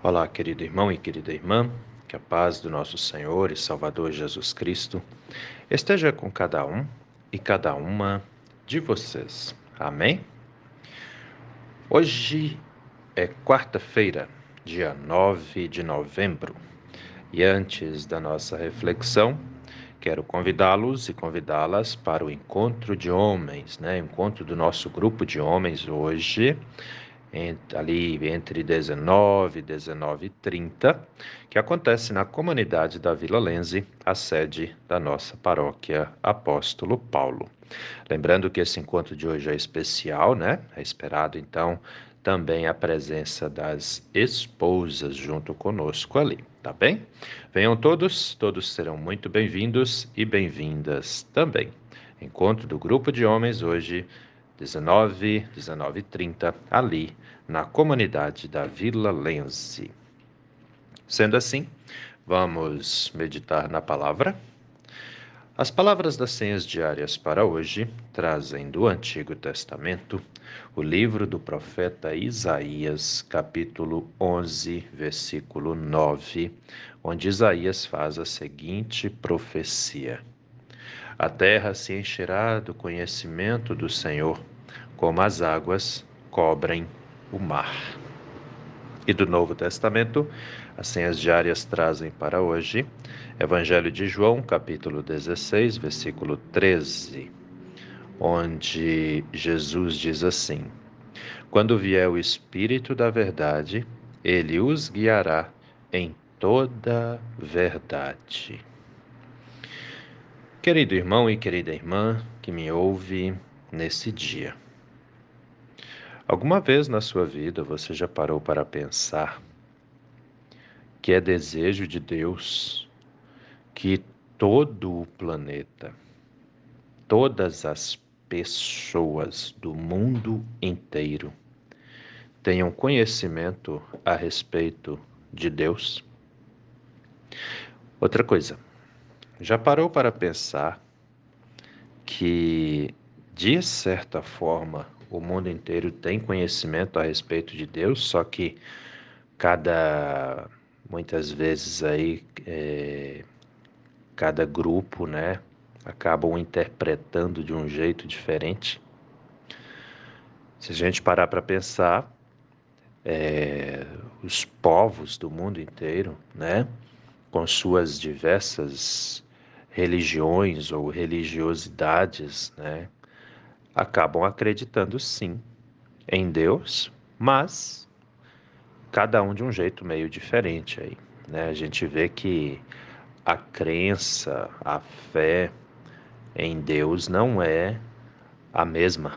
Olá, querido irmão e querida irmã, que a paz do nosso Senhor e Salvador Jesus Cristo esteja com cada um e cada uma de vocês. Amém? Hoje é quarta-feira, dia 9 de novembro, e antes da nossa reflexão, quero convidá-los e convidá-las para o encontro de homens, né? Encontro do nosso grupo de homens hoje ali entre 19 e 19 e 30, que acontece na comunidade da Vila Lense, a sede da nossa paróquia Apóstolo Paulo. Lembrando que esse encontro de hoje é especial, né? É esperado então também a presença das esposas junto conosco ali, tá bem? Venham todos, todos serão muito bem-vindos e bem-vindas também. Encontro do grupo de homens hoje 19, 19 e 30, ali na comunidade da Vila Lense. Sendo assim, vamos meditar na palavra. As palavras das senhas diárias para hoje trazem do Antigo Testamento o livro do profeta Isaías, capítulo 11, versículo 9, onde Isaías faz a seguinte profecia. A terra se encherá do conhecimento do Senhor, como as águas cobrem o mar. E do Novo Testamento, as senhas diárias trazem para hoje Evangelho de João, capítulo 16, versículo 13, onde Jesus diz assim: Quando vier o Espírito da Verdade, ele os guiará em toda verdade. Querido irmão e querida irmã que me ouve nesse dia, alguma vez na sua vida você já parou para pensar que é desejo de Deus que todo o planeta, todas as pessoas do mundo inteiro tenham conhecimento a respeito de Deus? Outra coisa, já parou para pensar que, de certa forma, o mundo inteiro tem conhecimento a respeito de Deus, só que cada, muitas vezes aí, é, cada grupo, né, acabam interpretando de um jeito diferente. Se a gente parar para pensar, é, os povos do mundo inteiro, né, com suas diversas religiões ou religiosidades, né, acabam acreditando sim em Deus, mas cada um de um jeito meio diferente aí, né? A gente vê que a crença, a fé em Deus não é a mesma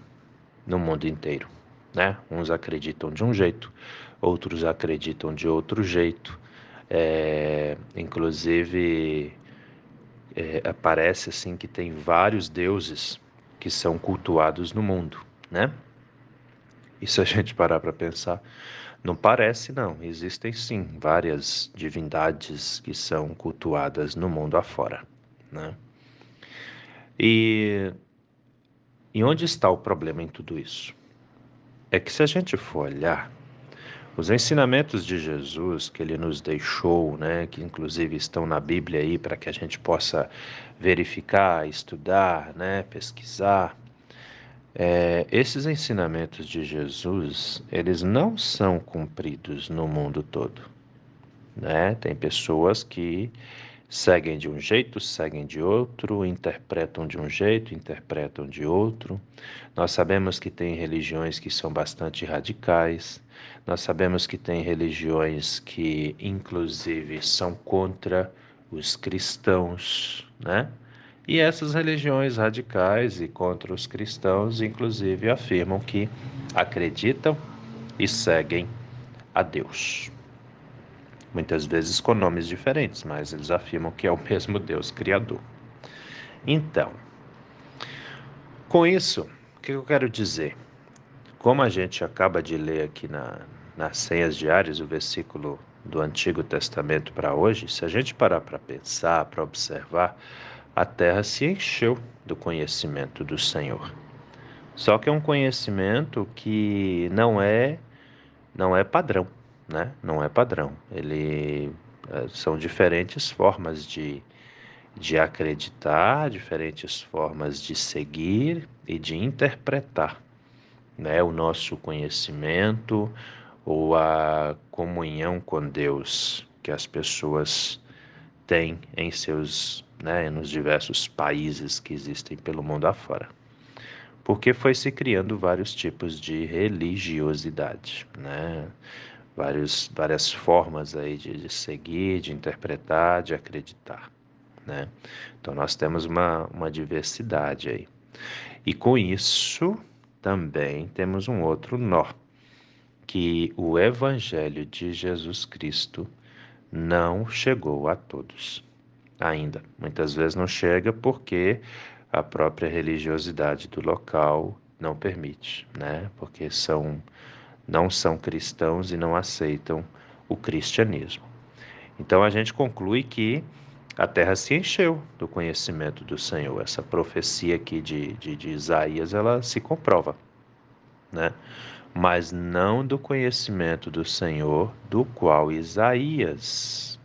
no mundo inteiro, né? Uns acreditam de um jeito, outros acreditam de outro jeito. É, inclusive é, aparece assim que tem vários deuses que são cultuados no mundo, né? E se a gente parar para pensar, não parece não, existem sim várias divindades que são cultuadas no mundo afora, né? E, e onde está o problema em tudo isso? É que se a gente for olhar os ensinamentos de Jesus que ele nos deixou, né, que inclusive estão na Bíblia aí para que a gente possa verificar, estudar, né, pesquisar, é, esses ensinamentos de Jesus, eles não são cumpridos no mundo todo. Né? Tem pessoas que seguem de um jeito, seguem de outro, interpretam de um jeito, interpretam de outro. Nós sabemos que tem religiões que são bastante radicais, nós sabemos que tem religiões que, inclusive, são contra os cristãos, né? E essas religiões radicais e contra os cristãos, inclusive, afirmam que acreditam e seguem a Deus muitas vezes com nomes diferentes, mas eles afirmam que é o mesmo Deus Criador. Então, com isso, o que eu quero dizer? Como a gente acaba de ler aqui na, nas senhas diárias o versículo do Antigo Testamento para hoje, se a gente parar para pensar, para observar, a terra se encheu do conhecimento do Senhor. Só que é um conhecimento que não é não é padrão né? Não é padrão. Ele é, são diferentes formas de, de acreditar, diferentes formas de seguir e de interpretar, né? O nosso conhecimento ou a comunhão com Deus que as pessoas têm em seus, né, nos diversos países que existem pelo mundo afora porque foi se criando vários tipos de religiosidade, né? Vários, várias formas aí de, de seguir, de interpretar, de acreditar, né? Então nós temos uma, uma diversidade aí. E com isso também temos um outro nó, que o Evangelho de Jesus Cristo não chegou a todos ainda. Muitas vezes não chega porque a própria religiosidade do local não permite, né? Porque são não são cristãos e não aceitam o cristianismo. Então a gente conclui que a terra se encheu do conhecimento do Senhor. Essa profecia aqui de, de, de Isaías, ela se comprova, né? Mas não do conhecimento do Senhor, do qual Isaías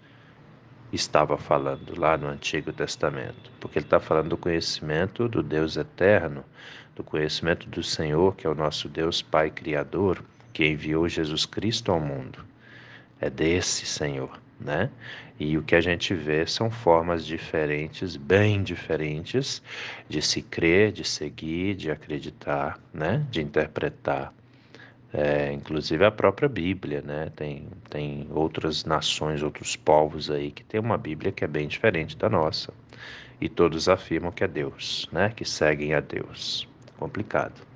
estava falando lá no Antigo Testamento, porque ele está falando do conhecimento do Deus eterno, do conhecimento do Senhor, que é o nosso Deus Pai Criador, que enviou Jesus Cristo ao mundo. É desse Senhor, né? E o que a gente vê são formas diferentes, bem diferentes, de se crer, de seguir, de acreditar, né? De interpretar é, inclusive a própria Bíblia, né? Tem, tem outras nações, outros povos aí que tem uma Bíblia que é bem diferente da nossa. E todos afirmam que é Deus, né? Que seguem a Deus. Complicado.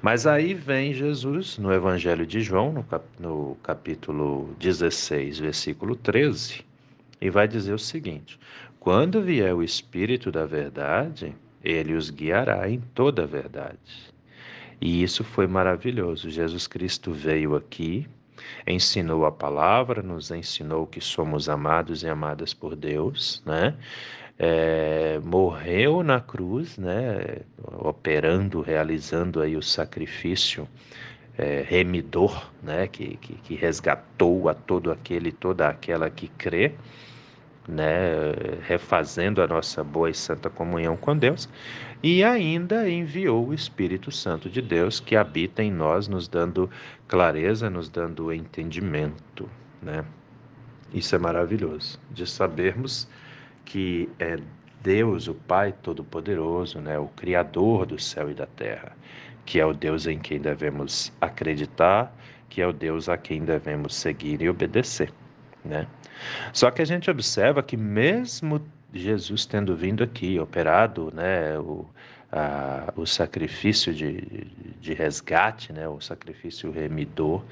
Mas aí vem Jesus no Evangelho de João, no, cap, no capítulo 16, versículo 13, e vai dizer o seguinte: Quando vier o Espírito da Verdade, ele os guiará em toda a verdade e isso foi maravilhoso. Jesus Cristo veio aqui, ensinou a palavra, nos ensinou que somos amados e amadas por Deus, né? É, morreu na cruz, né? Operando, realizando aí o sacrifício é, remidor, né? Que, que, que resgatou a todo aquele, toda aquela que crê né, refazendo a nossa boa e santa comunhão com Deus, e ainda enviou o Espírito Santo de Deus que habita em nós, nos dando clareza, nos dando entendimento, né? Isso é maravilhoso, de sabermos que é Deus, o Pai Todo-Poderoso, né, o Criador do céu e da terra, que é o Deus em quem devemos acreditar, que é o Deus a quem devemos seguir e obedecer, né? Só que a gente observa que mesmo Jesus tendo vindo aqui, operado né, o, a, o sacrifício de, de resgate, né, o sacrifício remidor,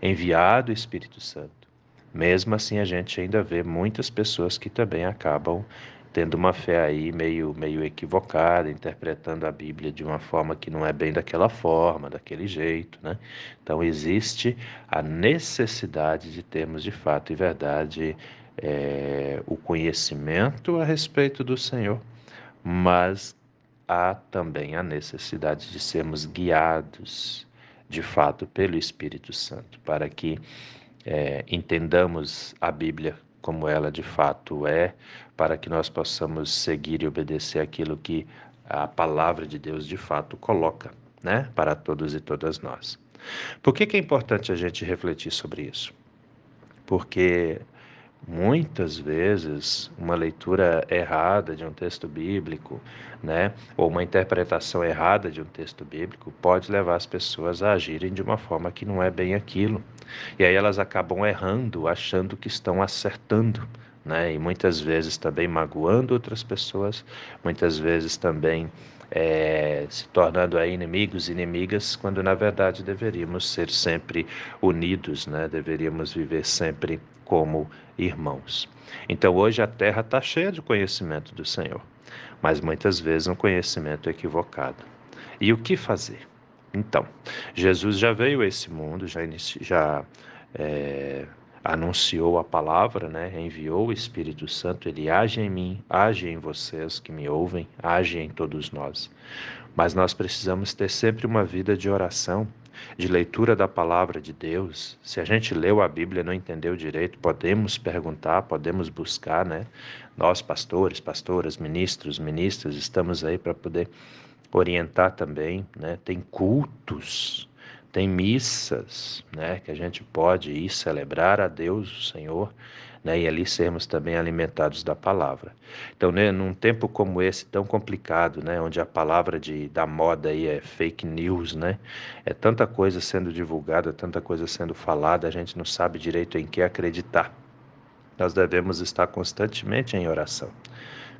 enviado o Espírito Santo. Mesmo assim, a gente ainda vê muitas pessoas que também acabam tendo uma fé aí meio, meio equivocada, interpretando a Bíblia de uma forma que não é bem daquela forma, daquele jeito, né? Então existe a necessidade de termos de fato e verdade é, o conhecimento a respeito do Senhor, mas há também a necessidade de sermos guiados de fato pelo Espírito Santo, para que é, entendamos a Bíblia como ela de fato é, para que nós possamos seguir e obedecer aquilo que a palavra de Deus de fato coloca, né, para todos e todas nós. Por que, que é importante a gente refletir sobre isso? Porque muitas vezes uma leitura errada de um texto bíblico, né, ou uma interpretação errada de um texto bíblico pode levar as pessoas a agirem de uma forma que não é bem aquilo. E aí elas acabam errando, achando que estão acertando, né? E muitas vezes também magoando outras pessoas, muitas vezes também é, se tornando aí inimigos, inimigas, quando na verdade deveríamos ser sempre unidos, né? Deveríamos viver sempre como irmãos. Então hoje a terra está cheia de conhecimento do Senhor, mas muitas vezes um conhecimento equivocado. E o que fazer? Então, Jesus já veio a esse mundo, já, inici, já é, anunciou a palavra, né? enviou o Espírito Santo, ele age em mim, age em vocês que me ouvem, age em todos nós. Mas nós precisamos ter sempre uma vida de oração, de leitura da palavra de Deus. Se a gente leu a Bíblia e não entendeu direito, podemos perguntar, podemos buscar, né? Nós, pastores, pastoras, ministros, ministras, estamos aí para poder orientar também, né? Tem cultos, tem missas, né? Que a gente pode ir celebrar a Deus, o Senhor, né, e ali sermos também alimentados da palavra. Então, né, num tempo como esse tão complicado, né, onde a palavra de, da moda aí é fake news, né, é tanta coisa sendo divulgada, tanta coisa sendo falada, a gente não sabe direito em que acreditar. Nós devemos estar constantemente em oração,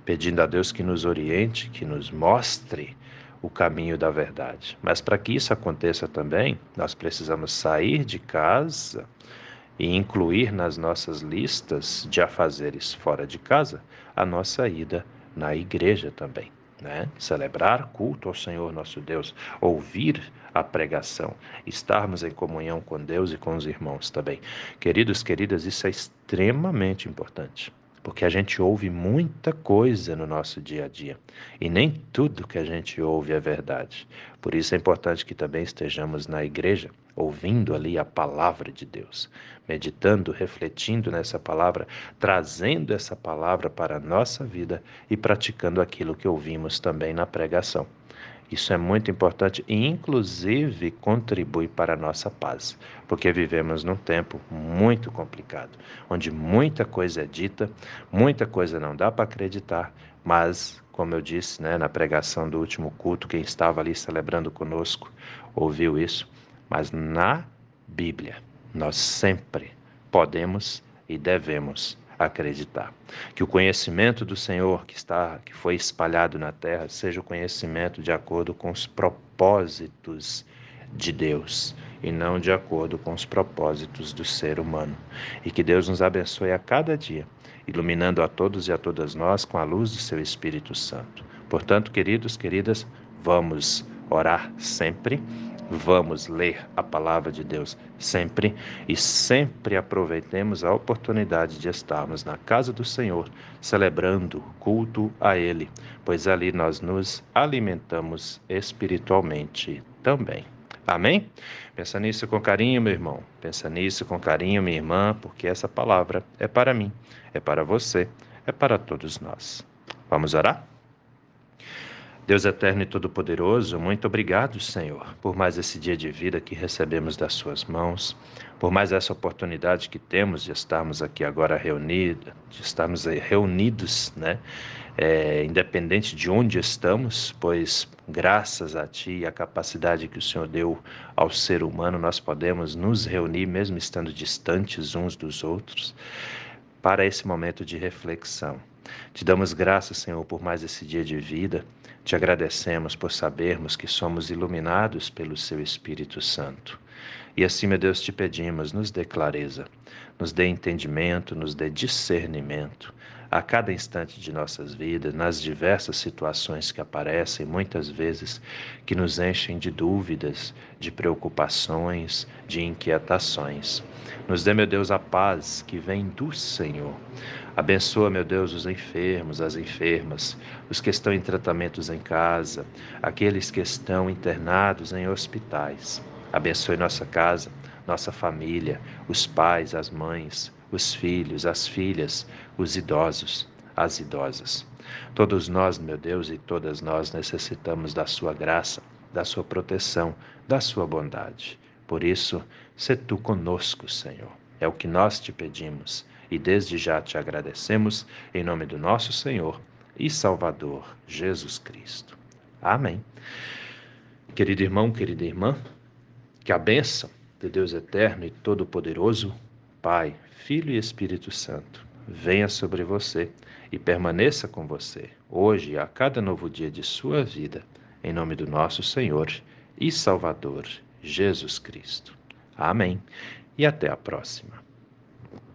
pedindo a Deus que nos oriente, que nos mostre o caminho da verdade. Mas para que isso aconteça também, nós precisamos sair de casa e incluir nas nossas listas de afazeres fora de casa a nossa ida na igreja também. Né? Celebrar culto ao Senhor nosso Deus, ouvir a pregação, estarmos em comunhão com Deus e com os irmãos também. Queridos, queridas, isso é extremamente importante porque a gente ouve muita coisa no nosso dia a dia e nem tudo que a gente ouve é verdade. Por isso é importante que também estejamos na igreja, ouvindo ali a palavra de Deus, meditando, refletindo nessa palavra, trazendo essa palavra para a nossa vida e praticando aquilo que ouvimos também na pregação. Isso é muito importante e, inclusive, contribui para a nossa paz, porque vivemos num tempo muito complicado, onde muita coisa é dita, muita coisa não dá para acreditar, mas, como eu disse né, na pregação do último culto, quem estava ali celebrando conosco ouviu isso, mas na Bíblia nós sempre podemos e devemos acreditar. Que o conhecimento do Senhor que está que foi espalhado na terra seja o conhecimento de acordo com os propósitos de Deus e não de acordo com os propósitos do ser humano. E que Deus nos abençoe a cada dia, iluminando a todos e a todas nós com a luz do seu Espírito Santo. Portanto, queridos, queridas, vamos orar sempre Vamos ler a palavra de Deus sempre e sempre aproveitemos a oportunidade de estarmos na casa do Senhor, celebrando culto a Ele, pois ali nós nos alimentamos espiritualmente também. Amém? Pensa nisso com carinho, meu irmão. Pensa nisso com carinho, minha irmã, porque essa palavra é para mim, é para você, é para todos nós. Vamos orar? Deus eterno e todo-poderoso, muito obrigado, Senhor, por mais esse dia de vida que recebemos das Suas mãos, por mais essa oportunidade que temos de estarmos aqui agora reunidos, de estarmos reunidos, né? É, independente de onde estamos, pois graças a Ti e a capacidade que o Senhor deu ao ser humano, nós podemos nos reunir, mesmo estando distantes uns dos outros, para esse momento de reflexão. Te damos graças, Senhor, por mais esse dia de vida. Te agradecemos por sabermos que somos iluminados pelo Seu Espírito Santo. E assim, meu Deus, te pedimos, nos dê clareza, nos dê entendimento, nos dê discernimento a cada instante de nossas vidas, nas diversas situações que aparecem, muitas vezes que nos enchem de dúvidas, de preocupações, de inquietações. Nos dê, meu Deus, a paz que vem do Senhor. Abençoa, meu Deus, os enfermos, as enfermas, os que estão em tratamentos em casa, aqueles que estão internados em hospitais. Abençoe nossa casa, nossa família, os pais, as mães, os filhos, as filhas, os idosos, as idosas. Todos nós, meu Deus, e todas nós necessitamos da Sua graça, da Sua proteção, da Sua bondade. Por isso, se tu conosco, Senhor. É o que nós te pedimos e desde já te agradecemos em nome do nosso Senhor e Salvador Jesus Cristo. Amém. Querido irmão, querida irmã, que a bênção de Deus eterno e todo-poderoso, Pai, Filho e Espírito Santo, venha sobre você e permaneça com você, hoje e a cada novo dia de sua vida, em nome do nosso Senhor e Salvador Jesus Cristo. Amém. E até a próxima.